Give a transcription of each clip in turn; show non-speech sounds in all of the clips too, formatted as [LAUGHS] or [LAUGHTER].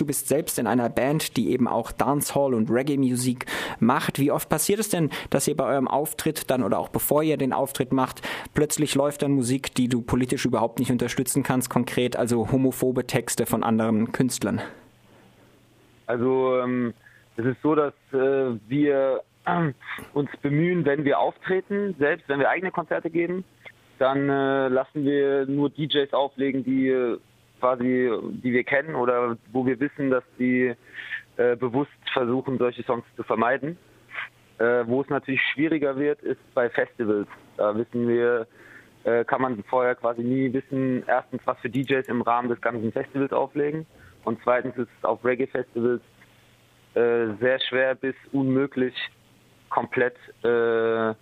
du bist selbst in einer Band, die eben auch Dancehall und Reggae-Musik macht. Wie oft passiert es denn, dass ihr bei eurem Auftritt dann oder auch bevor ihr den Auftritt macht, plötzlich läuft dann Musik, die du politisch überhaupt nicht unterstützen kannst, konkret also homophobe Texte von anderen Künstlern? Also ähm, es ist so, dass äh, wir äh, uns bemühen, wenn wir auftreten, selbst wenn wir eigene Konzerte geben, dann äh, lassen wir nur DJs auflegen, die äh, quasi, die wir kennen oder wo wir wissen, dass die äh, bewusst versuchen, solche Songs zu vermeiden. Äh, wo es natürlich schwieriger wird, ist bei Festivals. Da wissen wir, äh, kann man vorher quasi nie wissen, erstens, was für DJs im Rahmen des ganzen Festivals auflegen und zweitens ist es auf Reggae-Festivals äh, sehr schwer bis unmöglich komplett äh,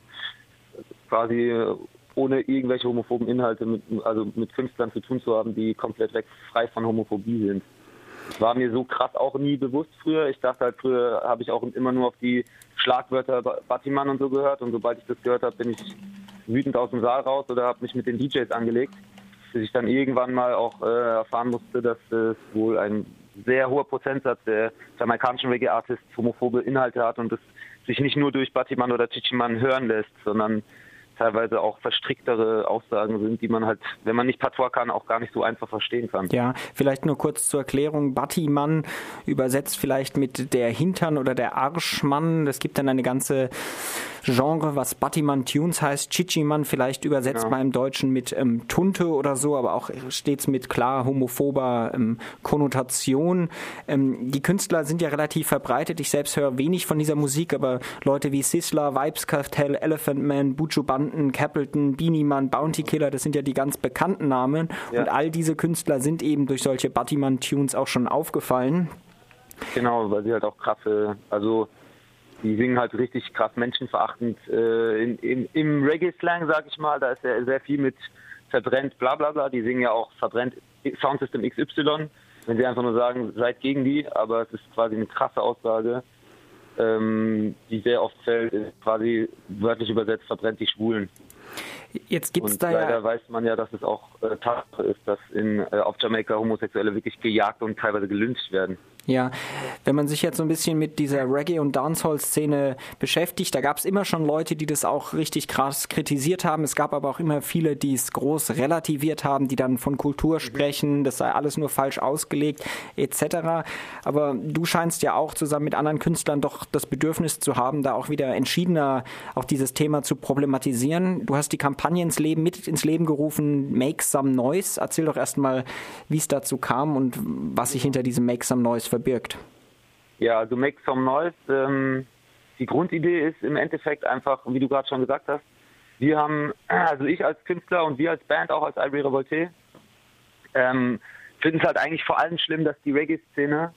quasi ohne irgendwelche homophoben Inhalte mit, also mit Künstlern zu tun zu haben, die komplett weg frei von Homophobie sind. Das war mir so krass auch nie bewusst früher. Ich dachte halt früher habe ich auch immer nur auf die Schlagwörter Battiman und so gehört und sobald ich das gehört habe, bin ich wütend aus dem Saal raus oder habe mich mit den DJs angelegt, bis ich dann irgendwann mal auch äh, erfahren musste, dass es wohl ein sehr hoher Prozentsatz der jamaikanischen Reggae-Artists homophobe Inhalte hat und es sich nicht nur durch Battiman oder Chichiman hören lässt, sondern teilweise auch verstricktere Aussagen sind, die man halt, wenn man nicht Patois kann, auch gar nicht so einfach verstehen kann. Ja, vielleicht nur kurz zur Erklärung. Battimann übersetzt vielleicht mit der Hintern oder der Arschmann. Es gibt dann eine ganze Genre, was Battiman Tunes heißt. Chichiman vielleicht übersetzt genau. mal im Deutschen mit ähm, Tunte oder so, aber auch stets mit klar homophober ähm, Konnotation. Ähm, die Künstler sind ja relativ verbreitet. Ich selbst höre wenig von dieser Musik, aber Leute wie Sisla, Vibes Cartel, Elephant Man, Buju Banton, Capleton, Beanie Man, Bounty Killer, das sind ja die ganz bekannten Namen. Ja. Und all diese Künstler sind eben durch solche Battiman Tunes auch schon aufgefallen. Genau, weil sie halt auch krasse, also die singen halt richtig krass menschenverachtend äh, in, in, im Reggae-Slang, sag ich mal. Da ist ja sehr viel mit verbrennt, bla bla bla. Die singen ja auch verbrennt Soundsystem XY. Wenn sie einfach nur sagen, seid gegen die, aber es ist quasi eine krasse Aussage, ähm, die sehr oft fällt, quasi wörtlich übersetzt, verbrennt die Schwulen. Jetzt gibt's und da leider ja weiß man ja, dass es auch äh, Tatsache ist, dass in, äh, auf Jamaika Homosexuelle wirklich gejagt und teilweise gelyncht werden. Ja, wenn man sich jetzt so ein bisschen mit dieser Reggae- und Dancehall-Szene beschäftigt, da gab es immer schon Leute, die das auch richtig krass kritisiert haben. Es gab aber auch immer viele, die es groß relativiert haben, die dann von Kultur mhm. sprechen, das sei alles nur falsch ausgelegt, etc. Aber du scheinst ja auch zusammen mit anderen Künstlern doch das Bedürfnis zu haben, da auch wieder entschiedener auch dieses Thema zu problematisieren. Du hast die Kampagne ins Leben, mit ins Leben gerufen, Make Some Noise. Erzähl doch erstmal, wie es dazu kam und was sich hinter diesem Make Some Noise verbirgt verbirgt? Ja, also Make Some Noise, ähm, die Grundidee ist im Endeffekt einfach, wie du gerade schon gesagt hast, wir haben, also ich als Künstler und wir als Band, auch als Ivory Revolte, ähm, finden es halt eigentlich vor allem schlimm, dass die Reggae-Szene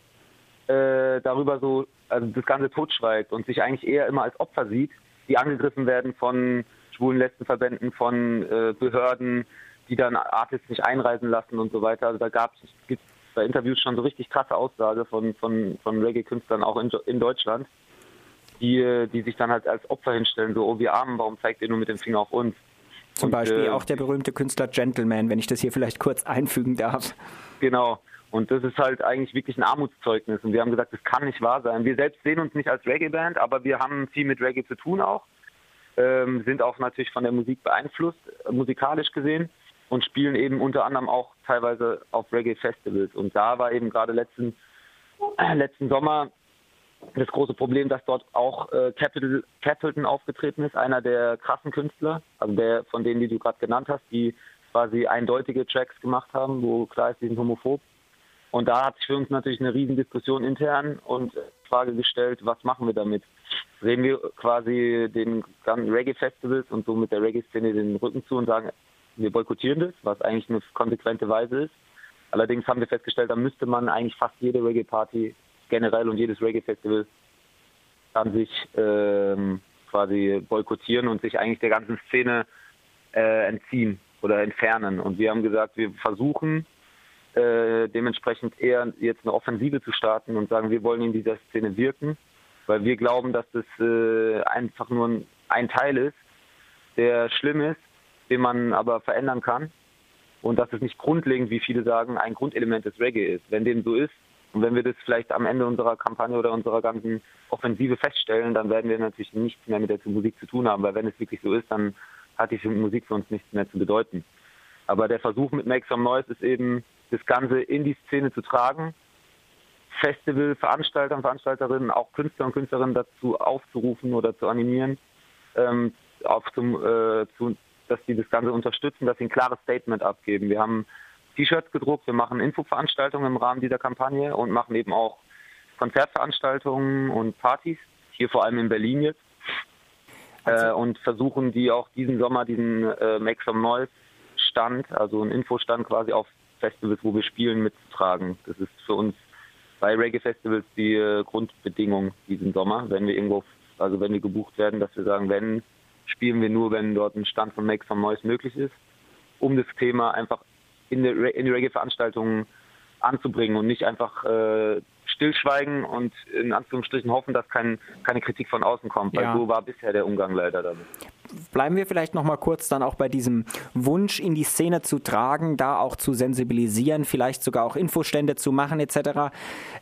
äh, darüber so, also das Ganze totschweigt und sich eigentlich eher immer als Opfer sieht, die angegriffen werden von schwulen Letztenverbänden, von äh, Behörden, die dann Artists nicht einreisen lassen und so weiter. Also da gab es bei Interviews schon so richtig krasse Aussage von, von, von Reggae-Künstlern auch in, in Deutschland, die, die sich dann halt als Opfer hinstellen, so, oh, wir Armen, warum zeigt ihr nur mit dem Finger auf uns? Zum und, Beispiel äh, auch der berühmte Künstler Gentleman, wenn ich das hier vielleicht kurz einfügen darf. Genau. Und das ist halt eigentlich wirklich ein Armutszeugnis. Und wir haben gesagt, das kann nicht wahr sein. Wir selbst sehen uns nicht als Reggae-Band, aber wir haben viel mit Reggae zu tun auch. Ähm, sind auch natürlich von der Musik beeinflusst, musikalisch gesehen und spielen eben unter anderem auch teilweise auf Reggae-Festivals. Und da war eben gerade letzten, äh, letzten Sommer das große Problem, dass dort auch äh, Capital, Capleton aufgetreten ist, einer der krassen Künstler, also der von denen, die du gerade genannt hast, die quasi eindeutige Tracks gemacht haben, wo klar ist, die sind homophob. Und da hat sich für uns natürlich eine riesen Diskussion intern und Frage gestellt, was machen wir damit? Drehen wir quasi den ganzen Reggae-Festivals und so mit der Reggae-Szene den Rücken zu und sagen, wir boykottieren das, was eigentlich eine konsequente Weise ist. Allerdings haben wir festgestellt, da müsste man eigentlich fast jede Reggae-Party generell und jedes Reggae-Festival an sich ähm, quasi boykottieren und sich eigentlich der ganzen Szene äh, entziehen oder entfernen. Und wir haben gesagt, wir versuchen äh, dementsprechend eher jetzt eine Offensive zu starten und sagen, wir wollen in dieser Szene wirken, weil wir glauben, dass das äh, einfach nur ein, ein Teil ist, der schlimm ist den man aber verändern kann. Und dass es nicht grundlegend, wie viele sagen, ein Grundelement des Reggae ist. Wenn dem so ist, Und wenn wir das vielleicht am Ende unserer Kampagne oder unserer ganzen Offensive feststellen, dann werden wir natürlich nichts mehr mit der Musik zu tun haben, weil wenn es wirklich so ist, dann hat die Musik für uns nichts mehr zu bedeuten. Aber der Versuch mit Make Some Noise ist eben, das Ganze in die Szene zu tragen, Festival-Veranstalter und Veranstalterinnen, auch Künstler und Künstlerinnen dazu aufzurufen oder zu animieren, ähm, auf zum, äh, zu, dass sie das Ganze unterstützen, dass sie ein klares Statement abgeben. Wir haben T-Shirts gedruckt, wir machen Infoveranstaltungen im Rahmen dieser Kampagne und machen eben auch Konzertveranstaltungen und Partys, hier vor allem in Berlin jetzt. Also. Äh, und versuchen die auch diesen Sommer diesen äh, Make Some Noise Stand, also ein Infostand quasi auf Festivals, wo wir spielen, mitzutragen. Das ist für uns bei Reggae-Festivals die äh, Grundbedingung diesen Sommer, wenn wir irgendwo, also wenn wir gebucht werden, dass wir sagen, wenn, spielen wir nur, wenn dort ein Stand von Make Some Noise möglich ist, um das Thema einfach in, der, in die Reggae-Veranstaltungen anzubringen und nicht einfach äh, stillschweigen und in Anführungsstrichen hoffen, dass kein, keine Kritik von außen kommt, weil ja. so war bisher der Umgang leider damit bleiben wir vielleicht noch mal kurz dann auch bei diesem Wunsch in die Szene zu tragen, da auch zu sensibilisieren, vielleicht sogar auch Infostände zu machen etc.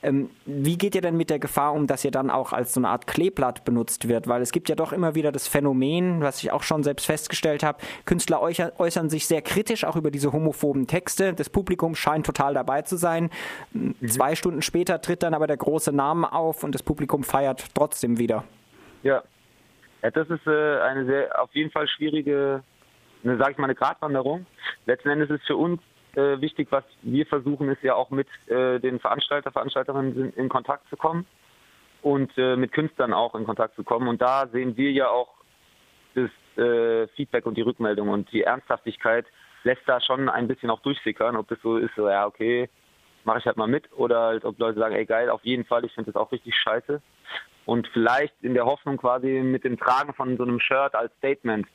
Ähm, wie geht ihr denn mit der Gefahr um, dass ihr dann auch als so eine Art Kleeblatt benutzt wird? Weil es gibt ja doch immer wieder das Phänomen, was ich auch schon selbst festgestellt habe, Künstler äußern sich sehr kritisch auch über diese homophoben Texte. Das Publikum scheint total dabei zu sein. Mhm. Zwei Stunden später tritt dann aber der große Name auf und das Publikum feiert trotzdem wieder. Ja, ja, das ist äh, eine sehr, auf jeden Fall schwierige, eine, sag ich mal, eine Gratwanderung. Letzten Endes ist für uns äh, wichtig, was wir versuchen, ist ja auch mit äh, den Veranstalter, Veranstalterinnen in, Kontakt zu kommen und äh, mit Künstlern auch in Kontakt zu kommen. Und da sehen wir ja auch das äh, Feedback und die Rückmeldung und die Ernsthaftigkeit lässt da schon ein bisschen auch durchsickern, ob das so ist, so ja, okay, mache ich halt mal mit oder halt, ob Leute sagen, ey geil, auf jeden Fall, ich finde das auch richtig scheiße und vielleicht in der Hoffnung quasi mit dem Tragen von so einem Shirt als Statement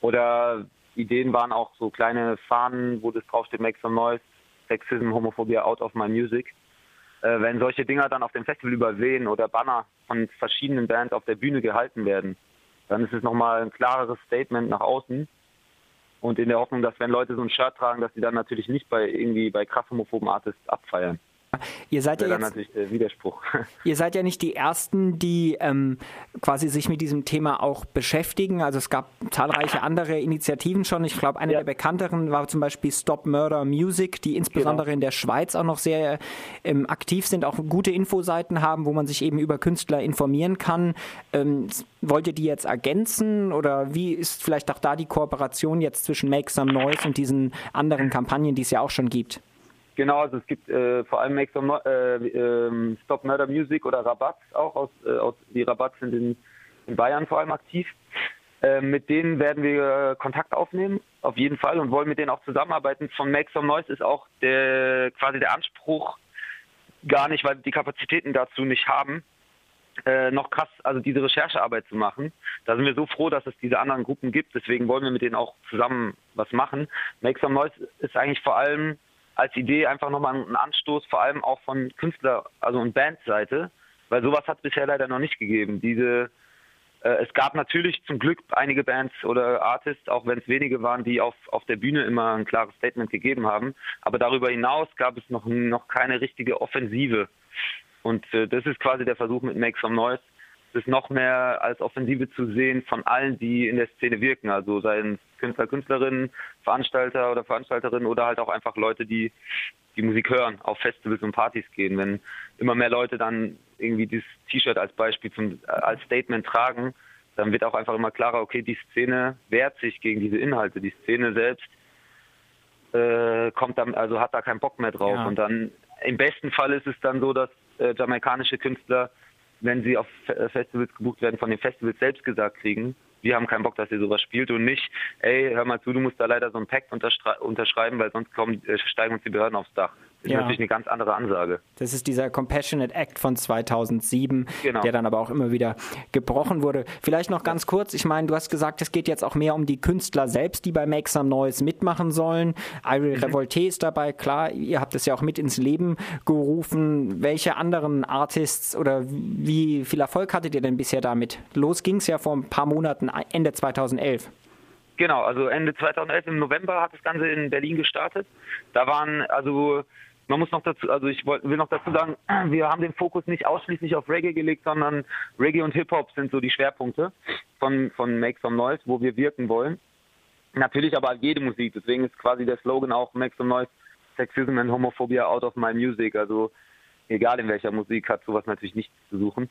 oder Ideen waren auch so kleine Fahnen, wo das draufsteht, Make some noise, Sexism, Homophobia out of my music. Äh, wenn solche Dinger dann auf dem Festival übersehen oder Banner von verschiedenen Bands auf der Bühne gehalten werden, dann ist es nochmal ein klareres Statement nach außen. Und in der Hoffnung, dass wenn Leute so ein Shirt tragen, dass sie dann natürlich nicht bei irgendwie bei krass homophoben Artists abfeiern. Ihr seid ja jetzt, natürlich der Widerspruch. [LAUGHS] Ihr seid ja nicht die Ersten, die ähm, quasi sich mit diesem Thema auch beschäftigen. Also es gab zahlreiche andere Initiativen schon. Ich glaube, eine ja. der bekannteren war zum Beispiel Stop Murder Music, die insbesondere genau. in der Schweiz auch noch sehr ähm, aktiv sind, auch gute Infoseiten haben, wo man sich eben über Künstler informieren kann. Ähm, wollt ihr die jetzt ergänzen oder wie ist vielleicht auch da die Kooperation jetzt zwischen Make Some Noise und diesen anderen Kampagnen, die es ja auch schon gibt? Genau, also es gibt äh, vor allem Make Some, äh, äh, Stop Murder Music oder Rabatt auch aus, äh, aus die Rabatt sind in, in Bayern vor allem aktiv. Äh, mit denen werden wir Kontakt aufnehmen, auf jeden Fall, und wollen mit denen auch zusammenarbeiten. Von Make Some Noise ist auch der quasi der Anspruch gar nicht, weil die Kapazitäten dazu nicht haben, äh, noch krass, also diese Recherchearbeit zu machen. Da sind wir so froh, dass es diese anderen Gruppen gibt. Deswegen wollen wir mit denen auch zusammen was machen. Make Some Noise ist eigentlich vor allem als Idee einfach nochmal ein Anstoß, vor allem auch von Künstler, also und Bandseite, weil sowas hat es bisher leider noch nicht gegeben. Diese, äh, es gab natürlich zum Glück einige Bands oder Artists, auch wenn es wenige waren, die auf, auf der Bühne immer ein klares Statement gegeben haben. Aber darüber hinaus gab es noch, noch keine richtige Offensive. Und äh, das ist quasi der Versuch mit Make Some Noise, das noch mehr als Offensive zu sehen von allen, die in der Szene wirken. Also seien es Künstler, Künstlerinnen, Veranstalter oder Veranstalterinnen oder halt auch einfach Leute, die die Musik hören, auf Festivals und Partys gehen. Wenn immer mehr Leute dann irgendwie dieses T-Shirt als Beispiel zum, als Statement tragen, dann wird auch einfach immer klarer, okay, die Szene wehrt sich gegen diese Inhalte. Die Szene selbst äh, kommt dann, also hat da keinen Bock mehr drauf. Ja. Und dann im besten Fall ist es dann so, dass äh, jamaikanische Künstler wenn sie auf Festivals gebucht werden, von den Festivals selbst gesagt kriegen, wir haben keinen Bock, dass ihr sowas spielt und nicht, ey, hör mal zu, du musst da leider so ein Pact unterschreiben, weil sonst kommen, äh, steigen uns die Behörden aufs Dach. Das ja. ist natürlich eine ganz andere Ansage. Das ist dieser Compassionate Act von 2007, genau. der dann aber auch immer wieder gebrochen wurde. Vielleicht noch ganz kurz, ich meine, du hast gesagt, es geht jetzt auch mehr um die Künstler selbst, die bei Make Some Noise mitmachen sollen. Irene mhm. Revolte ist dabei, klar, ihr habt es ja auch mit ins Leben gerufen. Welche anderen Artists oder wie viel Erfolg hattet ihr denn bisher damit? Los ging es ja vor ein paar Monaten, Ende 2011. Genau, also Ende 2011 im November hat das Ganze in Berlin gestartet. Da waren also man muss noch dazu, also ich will noch dazu sagen, [CLEARS THROAT] wir haben den Fokus nicht ausschließlich auf Reggae gelegt, sondern Reggae und Hip-Hop sind so die Schwerpunkte von, von Make Some Noise, wo wir wirken wollen. Natürlich aber jede Musik, deswegen ist quasi der Slogan auch Make Some Noise, Sexism and Homophobia out of my music, also egal in welcher Musik hat sowas natürlich nichts zu suchen.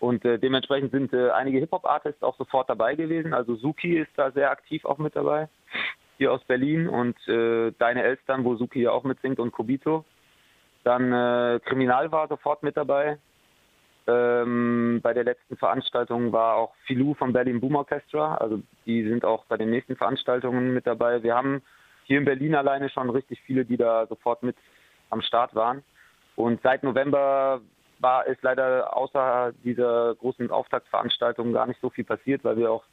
Und äh, dementsprechend sind äh, einige Hip-Hop-Artists auch sofort dabei gewesen. Also Suki ist da sehr aktiv auch mit dabei, hier aus Berlin. Und äh, Deine Elstern, wo Suki ja auch mitsingt, und Kobito. Dann äh, Kriminal war sofort mit dabei. Ähm, bei der letzten Veranstaltung war auch Filou vom Berlin Boom Orchestra. Also die sind auch bei den nächsten Veranstaltungen mit dabei. Wir haben hier in Berlin alleine schon richtig viele, die da sofort mit am Start waren. Und seit November war es leider außer dieser großen Auftaktveranstaltung gar nicht so viel passiert, weil wir auch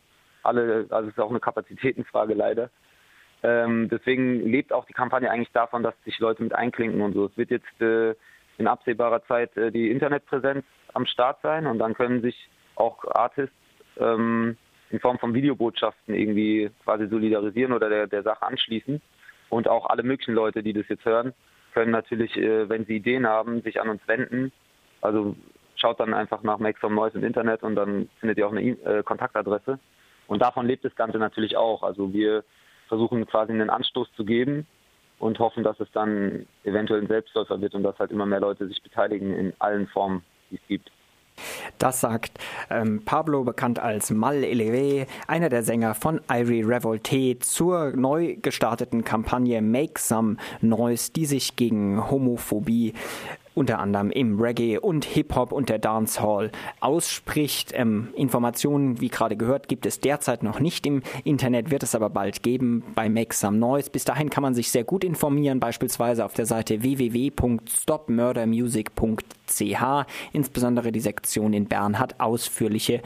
alle, also es ist auch eine Kapazitätenfrage leider. Ähm, deswegen lebt auch die Kampagne eigentlich davon, dass sich Leute mit einklinken und so. Es wird jetzt äh, in absehbarer Zeit äh, die Internetpräsenz am Start sein und dann können sich auch Artists ähm, in Form von Videobotschaften irgendwie quasi solidarisieren oder der, der Sache anschließen. Und auch alle möglichen Leute, die das jetzt hören, können natürlich, äh, wenn sie Ideen haben, sich an uns wenden also schaut dann einfach nach Make Some Noise im Internet und dann findet ihr auch eine e Kontaktadresse. Und davon lebt das Ganze natürlich auch. Also wir versuchen quasi einen Anstoß zu geben und hoffen, dass es dann eventuell ein Selbstläufer wird und dass halt immer mehr Leute sich beteiligen in allen Formen, die es gibt. Das sagt ähm, Pablo, bekannt als Mal Elevé, einer der Sänger von Irie Revolte, zur neu gestarteten Kampagne Make Some Noise, die sich gegen Homophobie unter anderem im Reggae und Hip-Hop und der Dancehall ausspricht. Ähm, Informationen, wie gerade gehört, gibt es derzeit noch nicht im Internet, wird es aber bald geben bei Make Some Noise. Bis dahin kann man sich sehr gut informieren, beispielsweise auf der Seite www.stopmurdermusic.ch. Insbesondere die Sektion in Bern hat ausführliche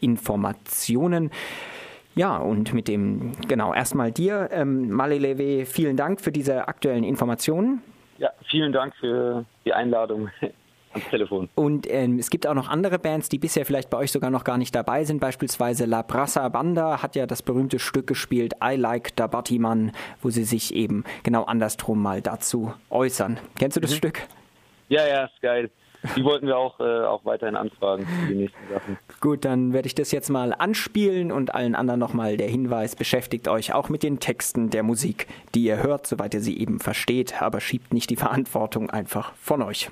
Informationen. Ja, und mit dem, genau, erstmal dir, ähm, Malelewe, vielen Dank für diese aktuellen Informationen. Ja, vielen Dank für die Einladung [LAUGHS] Telefon. Und ähm, es gibt auch noch andere Bands, die bisher vielleicht bei euch sogar noch gar nicht dabei sind. Beispielsweise La Brassa Banda hat ja das berühmte Stück gespielt, I Like Da Battiman, wo sie sich eben genau andersrum mal dazu äußern. Kennst du das mhm. Stück? Ja, ja, ist geil. Die wollten wir auch, äh, auch weiterhin anfragen für die nächsten Sachen. Gut, dann werde ich das jetzt mal anspielen und allen anderen nochmal der Hinweis, beschäftigt euch auch mit den Texten der Musik, die ihr hört, soweit ihr sie eben versteht, aber schiebt nicht die Verantwortung einfach von euch.